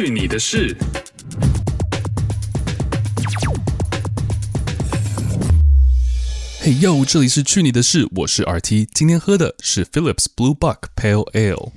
去你的事！嘿哟，这里是去你的事，我是 RT，今天喝的是 Phillips Blue Buck Pale Ale。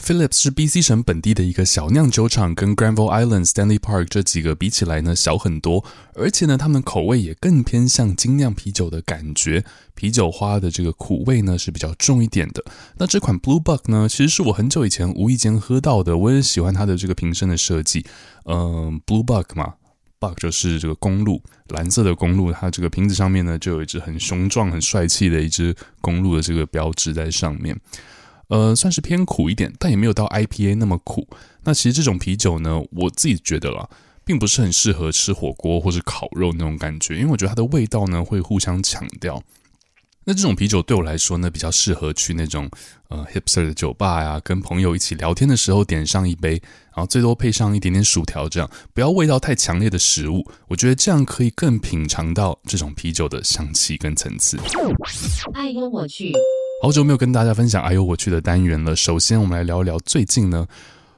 Phillips 是 BC 省本地的一个小酿酒厂，跟 Granville Island、Stanley Park 这几个比起来呢，小很多，而且呢，他们口味也更偏向精酿啤酒的感觉，啤酒花的这个苦味呢是比较重一点的。那这款 Blue Buck 呢，其实是我很久以前无意间喝到的，我也喜欢它的这个瓶身的设计，嗯、，Blue Buck 嘛，Buck 就是这个公路，蓝色的公路，它这个瓶子上面呢就有一只很雄壮、很帅气的一只公路的这个标志在上面。呃，算是偏苦一点，但也没有到 IPA 那么苦。那其实这种啤酒呢，我自己觉得啦，并不是很适合吃火锅或是烤肉那种感觉，因为我觉得它的味道呢会互相抢掉。那这种啤酒对我来说呢，比较适合去那种呃 hipster 的酒吧呀，跟朋友一起聊天的时候点上一杯，然后最多配上一点点薯条，这样不要味道太强烈的食物。我觉得这样可以更品尝到这种啤酒的香气跟层次。哎呦我去！好久没有跟大家分享哎呦我去的单元了。首先，我们来聊一聊最近呢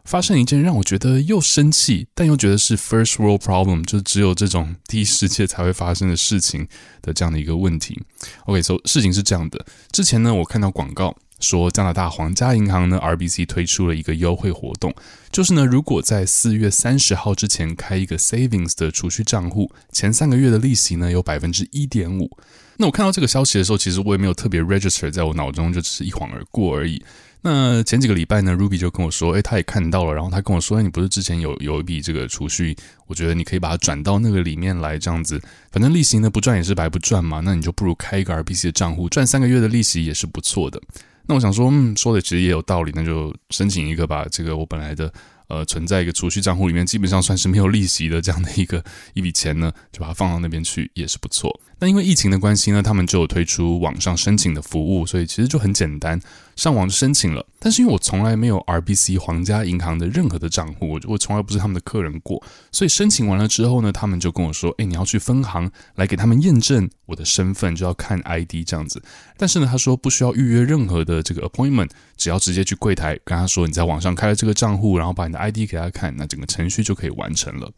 发生一件让我觉得又生气，但又觉得是 first world problem，就只有这种第一世界才会发生的事情的这样的一个问题。OK，so 事情是这样的，之前呢我看到广告说加拿大皇家银行呢 RBC 推出了一个优惠活动，就是呢如果在四月三十号之前开一个 savings 的储蓄账户，前三个月的利息呢有百分之一点五。那我看到这个消息的时候，其实我也没有特别 register 在我脑中，就只是一晃而过而已。那前几个礼拜呢，Ruby 就跟我说，诶，他也看到了，然后他跟我说，诶，你不是之前有有一笔这个储蓄，我觉得你可以把它转到那个里面来，这样子，反正利息呢不赚也是白不赚嘛，那你就不如开一个 RBC 的账户，赚三个月的利息也是不错的。那我想说，嗯，说的其实也有道理，那就申请一个吧，这个我本来的。呃，存在一个储蓄账户里面，基本上算是没有利息的这样的一个一笔钱呢，就把它放到那边去也是不错。那因为疫情的关系呢，他们就有推出网上申请的服务，所以其实就很简单，上网申请了。但是因为我从来没有 RBC 皇家银行的任何的账户，我我从来不是他们的客人过，所以申请完了之后呢，他们就跟我说：“诶，你要去分行来给他们验证我的身份，就要看 ID 这样子。”但是呢，他说不需要预约任何的这个 appointment，只要直接去柜台跟他说你在网上开了这个账户，然后把你的 ID 给他看，那整个程序就可以完成了。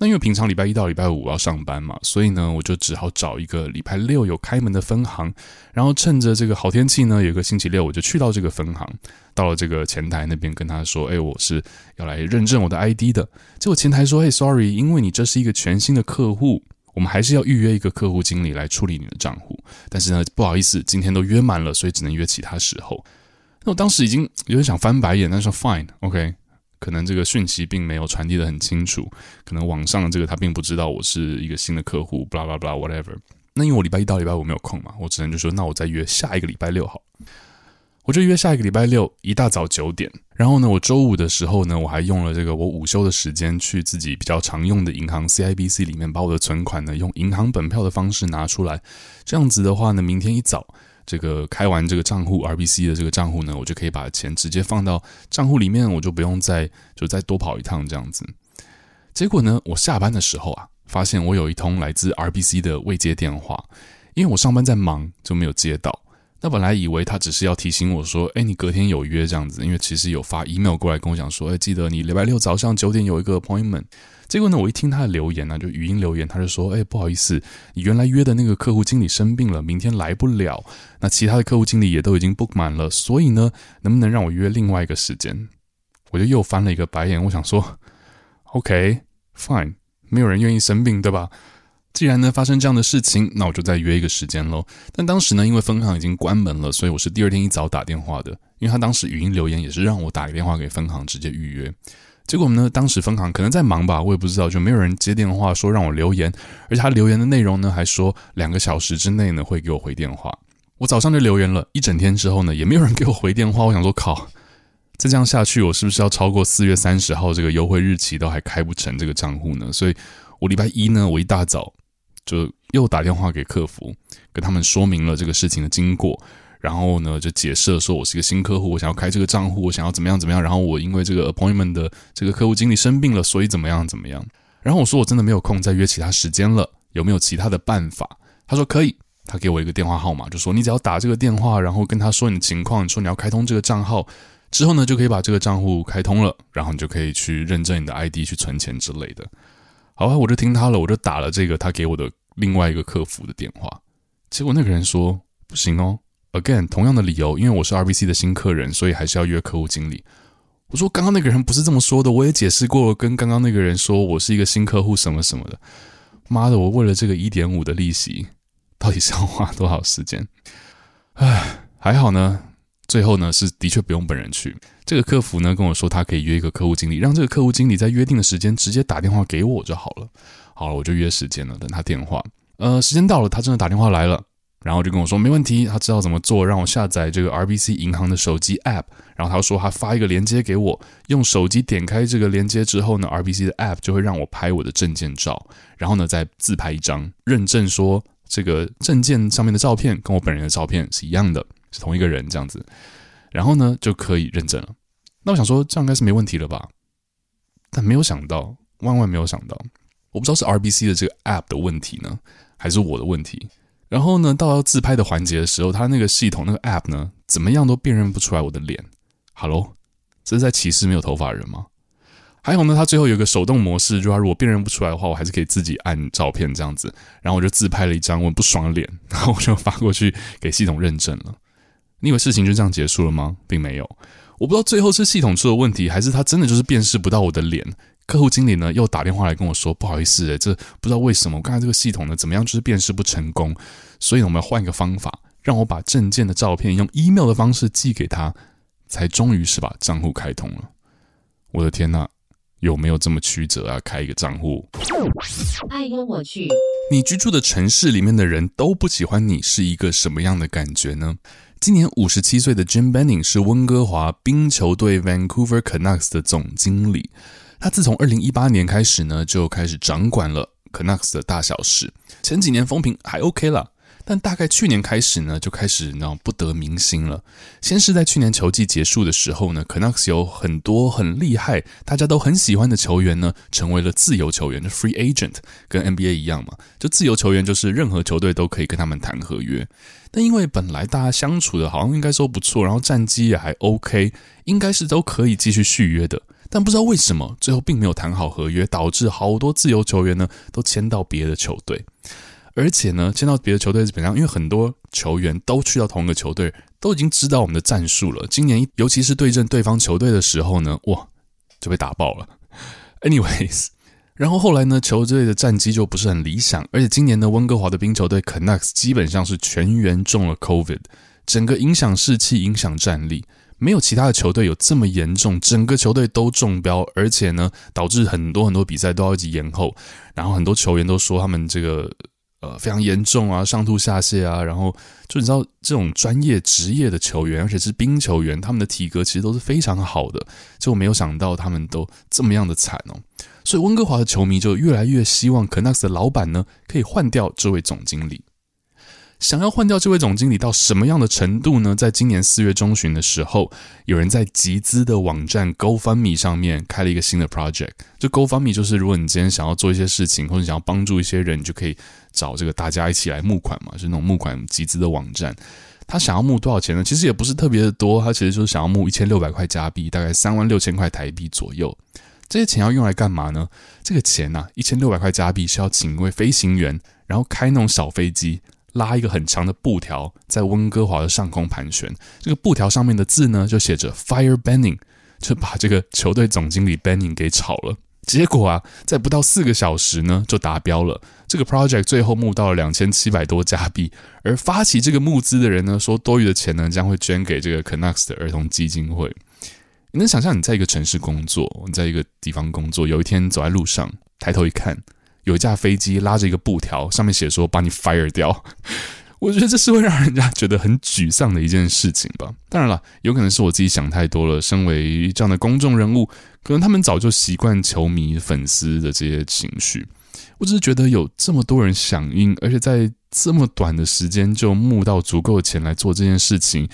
那因为平常礼拜一到礼拜五我要上班嘛，所以呢，我就只好找一个礼拜六有开门的分行，然后趁着这个好天气呢，有个星期六我就去到这个分行，到了这个前台那边跟他说：“哎，我是要来认证我的 ID 的。”结果前台说：“嘿，sorry，因为你这是一个全新的客户，我们还是要预约一个客户经理来处理你的账户。但是呢，不好意思，今天都约满了，所以只能约其他时候。”那我当时已经有点想翻白眼，但是说 fine，OK。可能这个讯息并没有传递的很清楚，可能网上的这个他并不知道我是一个新的客户，blah blah blah whatever。那因为我礼拜一到礼拜五没有空嘛，我只能就说那我再约下一个礼拜六好。我就约下一个礼拜六一大早九点，然后呢，我周五的时候呢，我还用了这个我午休的时间去自己比较常用的银行 CIBC 里面把我的存款呢用银行本票的方式拿出来，这样子的话呢，明天一早。这个开完这个账户 RBC 的这个账户呢，我就可以把钱直接放到账户里面，我就不用再就再多跑一趟这样子。结果呢，我下班的时候啊，发现我有一通来自 RBC 的未接电话，因为我上班在忙，就没有接到。那本来以为他只是要提醒我说，哎，你隔天有约这样子，因为其实有发 email 过来跟我讲说，哎，记得你礼拜六早上九点有一个 appointment。结果呢，我一听他的留言呢、就语音留言，他就说：“哎，不好意思，你原来约的那个客户经理生病了，明天来不了。那其他的客户经理也都已经 book 满了，所以呢，能不能让我约另外一个时间？”我就又翻了一个白眼，我想说：“OK，fine，没有人愿意生病，对吧？既然呢发生这样的事情，那我就再约一个时间喽。但当时呢，因为分行已经关门了，所以我是第二天一早打电话的，因为他当时语音留言也是让我打个电话给分行直接预约。”结果呢，当时分行可能在忙吧，我也不知道，就没有人接电话说让我留言，而且他留言的内容呢，还说两个小时之内呢会给我回电话。我早上就留言了一整天之后呢，也没有人给我回电话。我想说，靠，再这样下去，我是不是要超过四月三十号这个优惠日期都还开不成这个账户呢？所以，我礼拜一呢，我一大早就又打电话给客服，跟他们说明了这个事情的经过。然后呢，就解释说，我是一个新客户，我想要开这个账户，我想要怎么样怎么样。然后我因为这个 appointment 的这个客户经理生病了，所以怎么样怎么样。然后我说我真的没有空再约其他时间了，有没有其他的办法？他说可以，他给我一个电话号码，就说你只要打这个电话，然后跟他说你的情况，说你要开通这个账号之后呢，就可以把这个账户开通了，然后你就可以去认证你的 ID 去存钱之类的。好，我就听他了，我就打了这个他给我的另外一个客服的电话，结果那个人说不行哦，again 同样的理由，因为我是 RBC 的新客人，所以还是要约客户经理。我说刚刚那个人不是这么说的，我也解释过，跟刚刚那个人说我是一个新客户什么什么的。妈的，我为了这个一点五的利息，到底是要花多少时间？唉，还好呢，最后呢是的确不用本人去。这个客服呢跟我说，他可以约一个客户经理，让这个客户经理在约定的时间直接打电话给我就好了。好了，我就约时间了，等他电话。呃，时间到了，他真的打电话来了。然后就跟我说没问题，他知道怎么做，让我下载这个 RBC 银行的手机 App。然后他说他发一个链接给我，用手机点开这个链接之后呢，RBC 的 App 就会让我拍我的证件照，然后呢再自拍一张，认证说这个证件上面的照片跟我本人的照片是一样的，是同一个人这样子，然后呢就可以认证了。那我想说这样应该是没问题了吧？但没有想到，万万没有想到，我不知道是 RBC 的这个 App 的问题呢，还是我的问题。然后呢，到要自拍的环节的时候，他那个系统那个 App 呢，怎么样都辨认不出来我的脸。Hello，这是在歧视没有头发人吗？还有呢，他最后有个手动模式，就他如果辨认不出来的话，我还是可以自己按照片这样子。然后我就自拍了一张我不爽的脸，然后我就发过去给系统认证了。你以为事情就这样结束了吗？并没有。我不知道最后是系统出了问题，还是他真的就是辨识不到我的脸。客户经理呢又打电话来跟我说：“不好意思，诶，这不知道为什么，我刚才这个系统呢怎么样，就是辨识不成功，所以我们要换一个方法，让我把证件的照片用 email 的方式寄给他，才终于是把账户开通了。我的天呐，有没有这么曲折啊？开一个账户？哎呦我去！你居住的城市里面的人都不喜欢你，是一个什么样的感觉呢？今年五十七岁的 Jim Benning 是温哥华冰球队 Vancouver Canucks 的总经理。他自从二零一八年开始呢，就开始掌管了 Canucks 的大小事。前几年风评还 OK 了，但大概去年开始呢，就开始呢不得民心了。先是在去年球季结束的时候呢，Canucks 有很多很厉害、大家都很喜欢的球员呢，成为了自由球员，就 free agent，跟 NBA 一样嘛。就自由球员就是任何球队都可以跟他们谈合约。但因为本来大家相处的好像应该说不错，然后战绩也还 OK，应该是都可以继续续约的。但不知道为什么，最后并没有谈好合约，导致好多自由球员呢都签到别的球队，而且呢签到别的球队基本上，因为很多球员都去到同一个球队，都已经知道我们的战术了。今年尤其是对阵对方球队的时候呢，哇就被打爆了。Anyways，然后后来呢球队的战绩就不是很理想，而且今年的温哥华的冰球队 Canucks 基本上是全员中了 COVID，整个影响士气，影响战力。没有其他的球队有这么严重，整个球队都中标，而且呢，导致很多很多比赛都要一直延后。然后很多球员都说他们这个呃非常严重啊，上吐下泻啊。然后就你知道这种专业职业的球员，而且是冰球员，他们的体格其实都是非常好的。结果没有想到他们都这么样的惨哦。所以温哥华的球迷就越来越希望 Canucks 的老板呢可以换掉这位总经理。想要换掉这位总经理到什么样的程度呢？在今年四月中旬的时候，有人在集资的网站 GoFundMe 上面开了一个新的 project。就 GoFundMe 就是，如果你今天想要做一些事情，或者想要帮助一些人，你就可以找这个大家一起来募款嘛，就是那种募款集资的网站。他想要募多少钱呢？其实也不是特别的多，他其实就是想要募一千六百块加币，大概三万六千块台币左右。这些钱要用来干嘛呢？这个钱呐、一千六百块加币是要请一位飞行员，然后开那种小飞机。拉一个很长的布条在温哥华的上空盘旋，这个布条上面的字呢就写着 “Fire Benning”，就把这个球队总经理 Benning 给炒了。结果啊，在不到四个小时呢就达标了。这个 project 最后募到了两千七百多加币，而发起这个募资的人呢说，多余的钱呢将会捐给这个 Canucks 的儿童基金会。你能想象你在一个城市工作，你在一个地方工作，有一天走在路上，抬头一看。有一架飞机拉着一个布条，上面写说把你 fire 掉。我觉得这是会让人家觉得很沮丧的一件事情吧。当然了，有可能是我自己想太多了。身为这样的公众人物，可能他们早就习惯球迷、粉丝的这些情绪。我只是觉得有这么多人响应，而且在这么短的时间就募到足够的钱来做这件事情，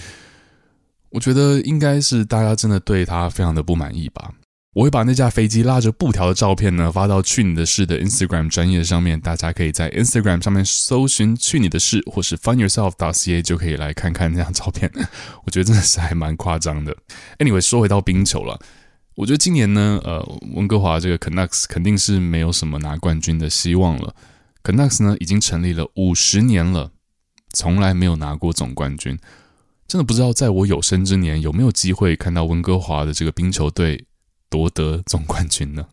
我觉得应该是大家真的对他非常的不满意吧。我会把那架飞机拉着布条的照片呢发到去你的事的 Instagram 专业上面，大家可以在 Instagram 上面搜寻去你的事或是 funyourself.ca 就可以来看看那张照片。我觉得真的是还蛮夸张的。Anyway，说回到冰球了，我觉得今年呢，呃，温哥华这个 Canucks 肯定是没有什么拿冠军的希望了。Canucks 呢已经成立了五十年了，从来没有拿过总冠军。真的不知道在我有生之年有没有机会看到温哥华的这个冰球队。夺得总冠军呢？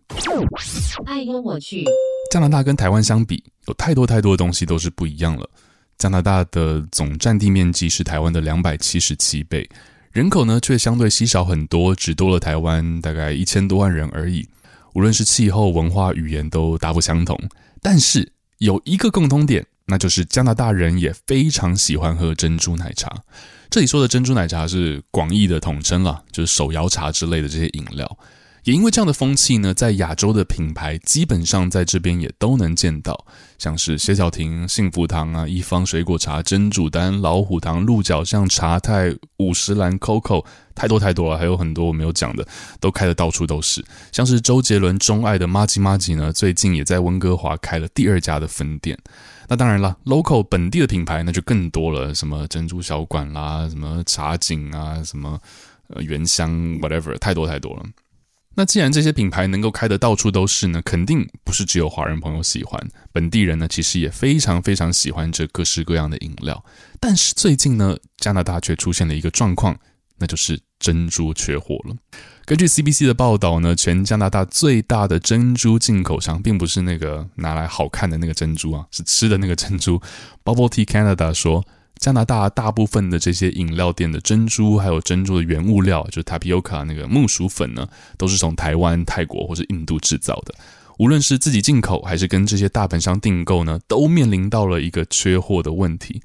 哎呦我去！加拿大跟台湾相比，有太多太多的东西都是不一样了。加拿大的总占地面积是台湾的两百七十七倍，人口呢却相对稀少很多，只多了台湾大概一千多万人而已。无论是气候、文化、语言都大不相同，但是有一个共通点，那就是加拿大人也非常喜欢喝珍珠奶茶。这里说的珍珠奶茶是广义的统称了，就是手摇茶之类的这些饮料。也因为这样的风气呢，在亚洲的品牌基本上在这边也都能见到，像是歇小亭、幸福堂啊、一方水果茶、珍珠丹、老虎堂、鹿角巷、茶太、五十岚、Coco，太多太多了，还有很多我没有讲的，都开的到处都是。像是周杰伦钟爱的麻吉麻吉呢，最近也在温哥华开了第二家的分店。那当然了，local 本地的品牌那就更多了，什么珍珠小馆啦，什么茶景啊，什么呃原香 whatever，太多太多了。那既然这些品牌能够开得到处都是呢，肯定不是只有华人朋友喜欢，本地人呢其实也非常非常喜欢这各式各样的饮料。但是最近呢，加拿大却出现了一个状况，那就是珍珠缺货了。根据 CBC 的报道呢，全加拿大最大的珍珠进口商，并不是那个拿来好看的那个珍珠啊，是吃的那个珍珠。Bubble Tea Canada 说。加拿大大部分的这些饮料店的珍珠，还有珍珠的原物料，就是 tapioca 那个木薯粉呢，都是从台湾、泰国或是印度制造的。无论是自己进口，还是跟这些大本商订购呢，都面临到了一个缺货的问题。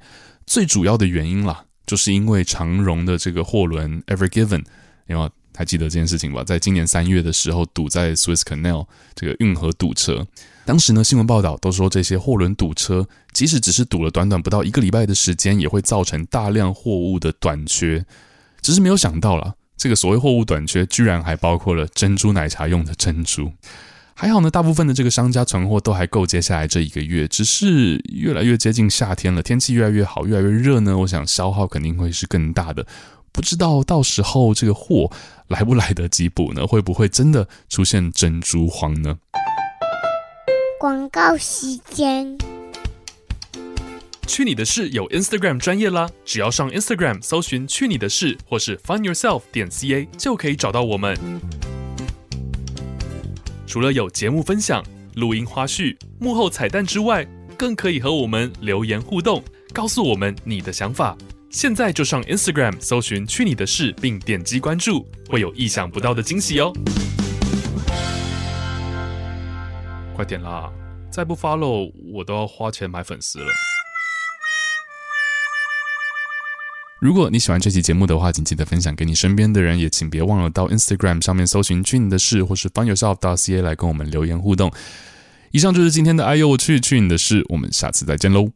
最主要的原因啦，就是因为长荣的这个货轮 Ever Given，因为还记得这件事情吧？在今年三月的时候，堵在 Swiss Canal 这个运河堵车。当时呢，新闻报道都说这些货轮堵车，即使只是堵了短短不到一个礼拜的时间，也会造成大量货物的短缺。只是没有想到啦，这个所谓货物短缺，居然还包括了珍珠奶茶用的珍珠。还好呢，大部分的这个商家存货都还够接下来这一个月。只是越来越接近夏天了，天气越来越好，越来越热呢，我想消耗肯定会是更大的。不知道到时候这个货来不来得及补呢？会不会真的出现珍珠荒呢？广告时间。去你的事有 Instagram 专业啦，只要上 Instagram 搜寻“去你的事”或是 “find yourself” 点 ca 就可以找到我们。除了有节目分享、录音花絮、幕后彩蛋之外，更可以和我们留言互动，告诉我们你的想法。现在就上 Instagram 搜寻“去你的事”，并点击关注，会有意想不到的惊喜哦！快点啦，再不发漏我都要花钱买粉丝了。如果你喜欢这期节目的话，请记得分享给你身边的人，也请别忘了到 Instagram 上面搜寻“去你的事”或是 funyourself.ca 来跟我们留言互动。以上就是今天的哎呦我去去你的事，我们下次再见喽。